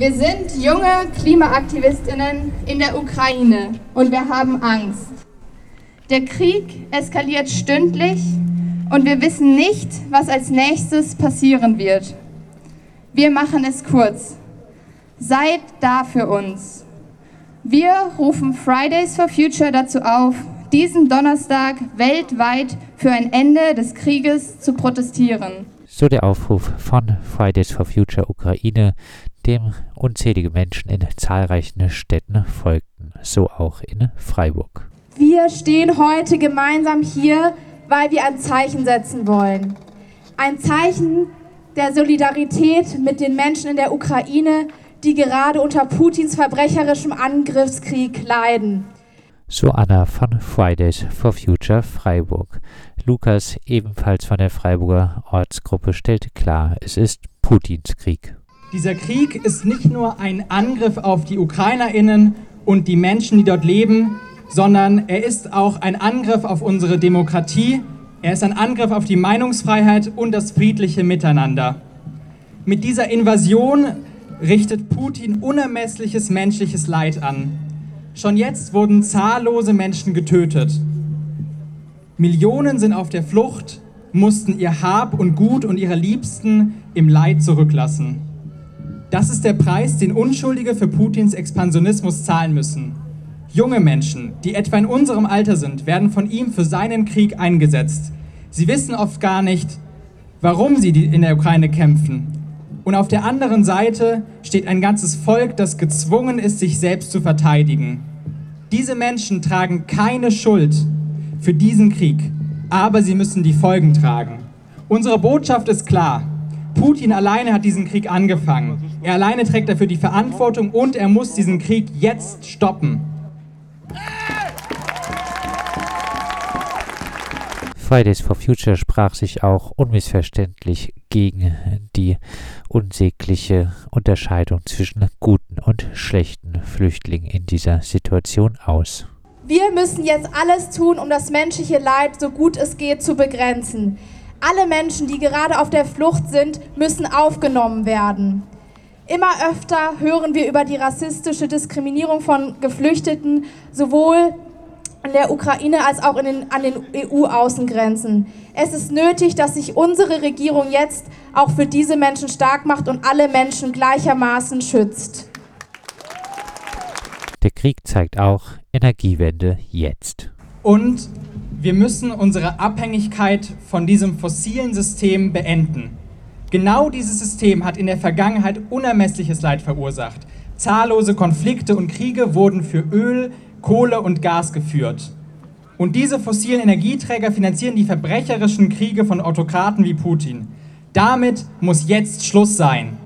Wir sind junge Klimaaktivistinnen in der Ukraine und wir haben Angst. Der Krieg eskaliert stündlich und wir wissen nicht, was als nächstes passieren wird. Wir machen es kurz. Seid da für uns. Wir rufen Fridays for Future dazu auf, diesen Donnerstag weltweit für ein Ende des Krieges zu protestieren. So der Aufruf von Fridays for Future Ukraine, dem unzählige Menschen in zahlreichen Städten folgten, so auch in Freiburg. Wir stehen heute gemeinsam hier, weil wir ein Zeichen setzen wollen. Ein Zeichen der Solidarität mit den Menschen in der Ukraine, die gerade unter Putins verbrecherischem Angriffskrieg leiden. So Anna von Fridays for Future Freiburg. Lukas, ebenfalls von der Freiburger Ortsgruppe, stellt klar, es ist Putins Krieg. Dieser Krieg ist nicht nur ein Angriff auf die Ukrainerinnen und die Menschen, die dort leben, sondern er ist auch ein Angriff auf unsere Demokratie, er ist ein Angriff auf die Meinungsfreiheit und das friedliche Miteinander. Mit dieser Invasion richtet Putin unermessliches menschliches Leid an. Schon jetzt wurden zahllose Menschen getötet. Millionen sind auf der Flucht, mussten ihr Hab und Gut und ihre Liebsten im Leid zurücklassen. Das ist der Preis, den Unschuldige für Putins Expansionismus zahlen müssen. Junge Menschen, die etwa in unserem Alter sind, werden von ihm für seinen Krieg eingesetzt. Sie wissen oft gar nicht, warum sie in der Ukraine kämpfen. Und auf der anderen Seite steht ein ganzes Volk, das gezwungen ist, sich selbst zu verteidigen. Diese Menschen tragen keine Schuld für diesen Krieg, aber sie müssen die Folgen tragen. Unsere Botschaft ist klar. Putin alleine hat diesen Krieg angefangen. Er alleine trägt dafür die Verantwortung und er muss diesen Krieg jetzt stoppen. Fridays for Future sprach sich auch unmissverständlich gegen die unsägliche Unterscheidung zwischen guten und schlechten Flüchtlingen in dieser Situation aus. Wir müssen jetzt alles tun, um das menschliche Leid so gut es geht zu begrenzen. Alle Menschen, die gerade auf der Flucht sind, müssen aufgenommen werden. Immer öfter hören wir über die rassistische Diskriminierung von Geflüchteten, sowohl in der Ukraine als auch den, an den EU-Außengrenzen. Es ist nötig, dass sich unsere Regierung jetzt auch für diese Menschen stark macht und alle Menschen gleichermaßen schützt. Der Krieg zeigt auch Energiewende jetzt. Und wir müssen unsere Abhängigkeit von diesem fossilen System beenden. Genau dieses System hat in der Vergangenheit unermessliches Leid verursacht. Zahllose Konflikte und Kriege wurden für Öl, Kohle und Gas geführt. Und diese fossilen Energieträger finanzieren die verbrecherischen Kriege von Autokraten wie Putin. Damit muss jetzt Schluss sein.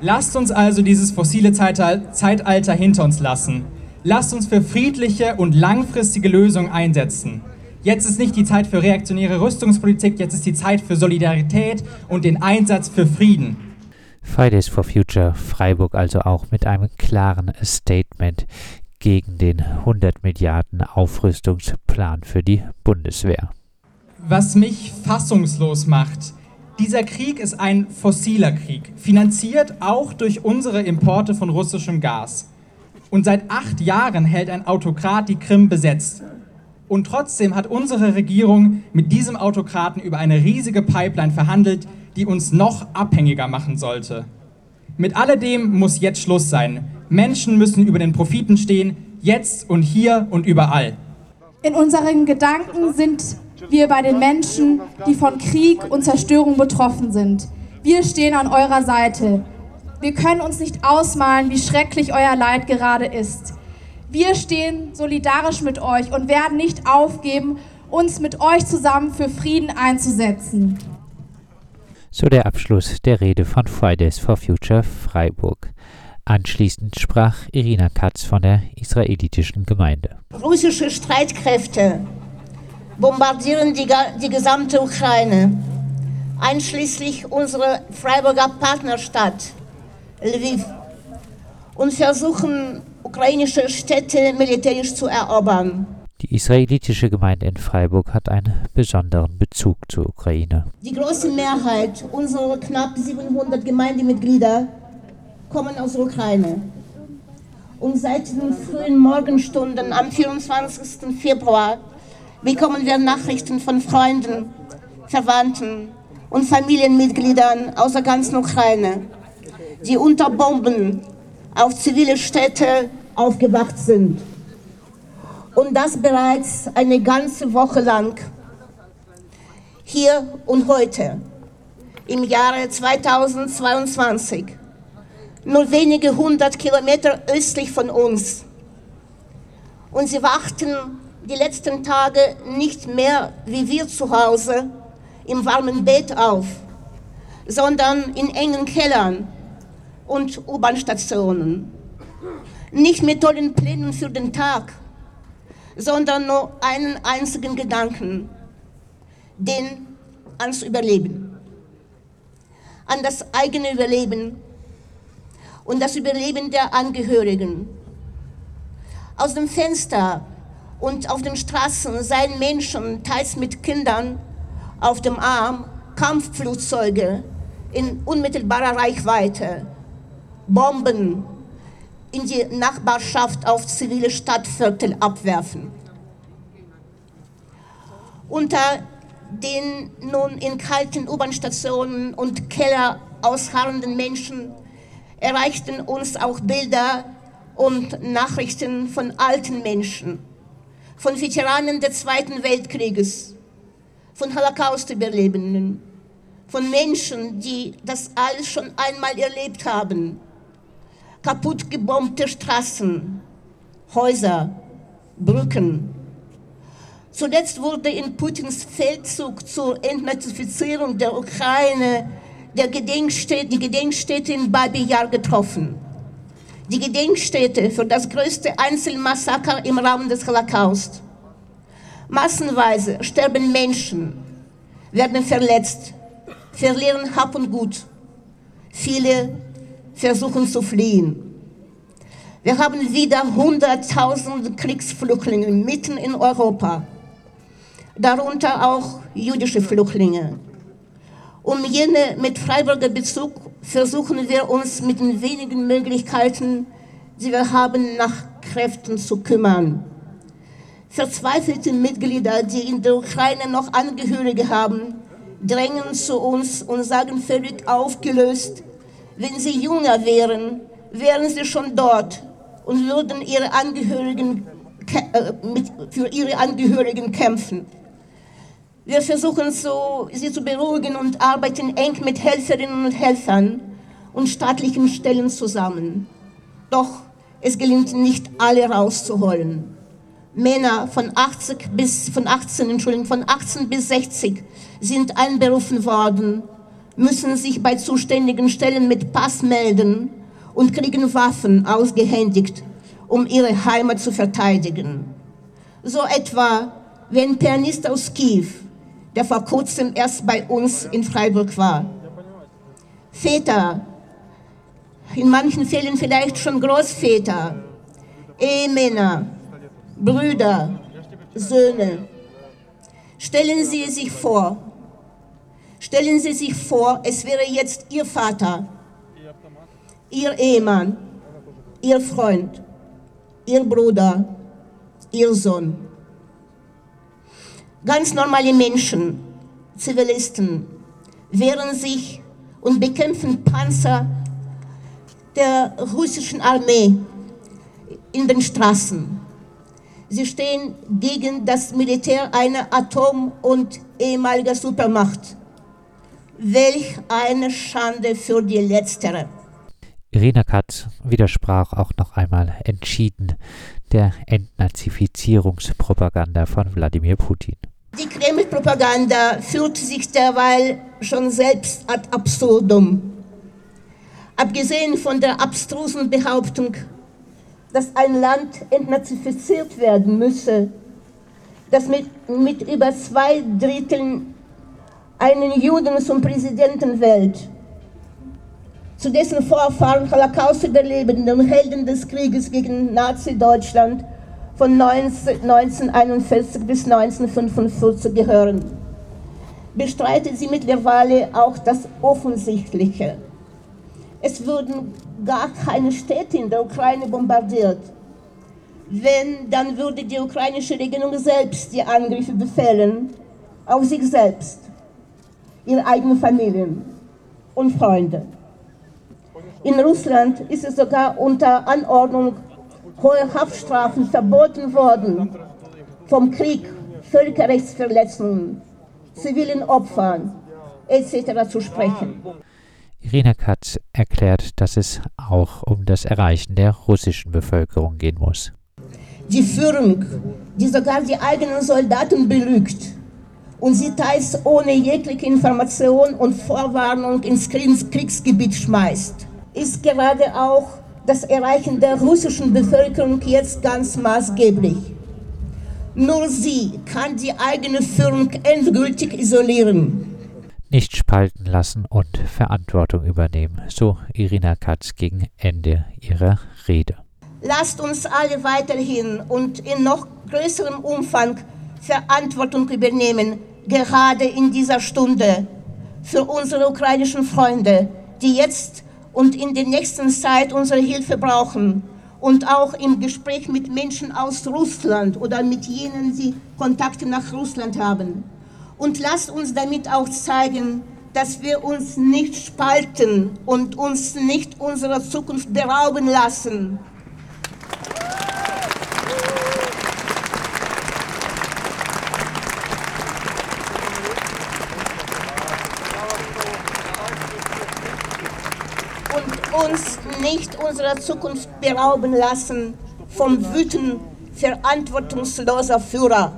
Lasst uns also dieses fossile Zeitalter hinter uns lassen. Lasst uns für friedliche und langfristige Lösungen einsetzen. Jetzt ist nicht die Zeit für reaktionäre Rüstungspolitik, jetzt ist die Zeit für Solidarität und den Einsatz für Frieden. Fridays for Future Freiburg also auch mit einem klaren Statement gegen den 100 Milliarden Aufrüstungsplan für die Bundeswehr. Was mich fassungslos macht, dieser Krieg ist ein fossiler Krieg, finanziert auch durch unsere Importe von russischem Gas. Und seit acht Jahren hält ein Autokrat die Krim besetzt. Und trotzdem hat unsere Regierung mit diesem Autokraten über eine riesige Pipeline verhandelt, die uns noch abhängiger machen sollte. Mit alledem muss jetzt Schluss sein. Menschen müssen über den Profiten stehen, jetzt und hier und überall. In unseren Gedanken sind wir bei den Menschen, die von Krieg und Zerstörung betroffen sind. Wir stehen an eurer Seite. Wir können uns nicht ausmalen, wie schrecklich euer Leid gerade ist. Wir stehen solidarisch mit euch und werden nicht aufgeben, uns mit euch zusammen für Frieden einzusetzen. So der Abschluss der Rede von Fridays for Future Freiburg. Anschließend sprach Irina Katz von der israelitischen Gemeinde. Russische Streitkräfte bombardieren die, die gesamte Ukraine, einschließlich unsere Freiburger Partnerstadt Lviv, und versuchen, ukrainische Städte militärisch zu erobern. Die israelitische Gemeinde in Freiburg hat einen besonderen Bezug zur Ukraine. Die große Mehrheit unserer knapp 700 Gemeindemitglieder kommen aus der Ukraine. Und seit den frühen Morgenstunden am 24. Februar bekommen wir Nachrichten von Freunden, Verwandten und Familienmitgliedern aus der ganzen Ukraine, die unter Bomben auf zivile Städte aufgewacht sind. Und das bereits eine ganze Woche lang. Hier und heute, im Jahre 2022, nur wenige hundert Kilometer östlich von uns. Und sie wachten die letzten Tage nicht mehr wie wir zu Hause im warmen Bett auf, sondern in engen Kellern und U-Bahn-Stationen. Nicht mit tollen Plänen für den Tag, sondern nur einen einzigen Gedanken, den ans Überleben, an das eigene Überleben und das Überleben der Angehörigen. Aus dem Fenster und auf den Straßen seien Menschen, teils mit Kindern, auf dem Arm Kampfflugzeuge in unmittelbarer Reichweite, Bomben in die Nachbarschaft auf zivile Stadtviertel abwerfen. Unter den nun in kalten U-Bahn-Stationen und Keller ausharrenden Menschen erreichten uns auch Bilder und Nachrichten von alten Menschen, von Veteranen des Zweiten Weltkrieges, von Holocaust-Überlebenden, von Menschen, die das alles schon einmal erlebt haben. Kaputt gebombte Straßen, Häuser, Brücken. Zuletzt wurde in Putins Feldzug zur Entnazifizierung der Ukraine der Gedenkstätte, die Gedenkstätte in Babi Yar getroffen. Die Gedenkstätte für das größte Einzelmassaker im Raum des Holocaust. Massenweise sterben Menschen, werden verletzt, verlieren Hab und Gut. Viele versuchen zu fliehen. Wir haben wieder 100.000 Kriegsflüchtlinge mitten in Europa, darunter auch jüdische Flüchtlinge. Um jene mit Freiburger Bezug versuchen wir uns mit den wenigen Möglichkeiten, die wir haben, nach Kräften zu kümmern. Verzweifelte Mitglieder, die in der Ukraine noch Angehörige haben, drängen zu uns und sagen völlig aufgelöst, wenn sie jünger wären, wären sie schon dort und würden ihre Angehörigen, für ihre Angehörigen kämpfen. Wir versuchen so, sie zu beruhigen und arbeiten eng mit Helferinnen und Helfern und staatlichen Stellen zusammen. Doch es gelingt nicht, alle rauszuholen. Männer von, 80 bis, von, 18, Entschuldigung, von 18 bis 60 sind einberufen worden, müssen sich bei zuständigen Stellen mit Pass melden und kriegen Waffen ausgehändigt, um ihre Heimat zu verteidigen. So etwa wie ein Pianist aus Kiew, der vor kurzem erst bei uns in Freiburg war. Väter, in manchen Fällen vielleicht schon Großväter, Ehemänner, Brüder, Söhne. Stellen Sie sich vor, stellen Sie sich vor, es wäre jetzt Ihr Vater, Ihr Ehemann, Ihr Freund, Ihr Bruder, Ihr Sohn ganz normale Menschen, Zivilisten, wehren sich und bekämpfen Panzer der russischen Armee in den Straßen. Sie stehen gegen das Militär einer Atom- und ehemaliger Supermacht. Welch eine Schande für die Letztere. Irina Katz widersprach auch noch einmal entschieden der Entnazifizierungspropaganda von Wladimir Putin. Die Kreml-Propaganda führt sich derweil schon selbst ad absurdum. Abgesehen von der abstrusen Behauptung, dass ein Land entnazifiziert werden müsse, das mit, mit über zwei Dritteln einen Juden zum Präsidenten wählt, zu dessen Vorfahren Holocaust-Überlebenden und Helden des Krieges gegen Nazi-Deutschland von 1941 bis 1945 gehören. Bestreitet sie mittlerweile auch das Offensichtliche. Es wurden gar keine Städte in der Ukraine bombardiert. Wenn, dann würde die ukrainische Regierung selbst die Angriffe befehlen, auf sich selbst, ihre eigenen Familien und Freunde. In Russland ist es sogar unter Anordnung hoher Haftstrafen verboten worden, vom Krieg, Völkerrechtsverletzungen, zivilen Opfern etc. zu sprechen. Irina Katz erklärt, dass es auch um das Erreichen der russischen Bevölkerung gehen muss. Die Führung, die sogar die eigenen Soldaten belügt und sie teils ohne jegliche Information und Vorwarnung ins Kriegsgebiet schmeißt, ist gerade auch das Erreichen der russischen Bevölkerung jetzt ganz maßgeblich. Nur sie kann die eigene Führung endgültig isolieren. Nicht spalten lassen und Verantwortung übernehmen, so Irina Katz gegen Ende ihrer Rede. Lasst uns alle weiterhin und in noch größerem Umfang Verantwortung übernehmen, gerade in dieser Stunde, für unsere ukrainischen Freunde, die jetzt und in der nächsten Zeit unsere Hilfe brauchen und auch im Gespräch mit Menschen aus Russland oder mit jenen, die Kontakte nach Russland haben. Und lasst uns damit auch zeigen, dass wir uns nicht spalten und uns nicht unserer Zukunft berauben lassen. Unserer Zukunft berauben lassen vom Wüten verantwortungsloser Führer.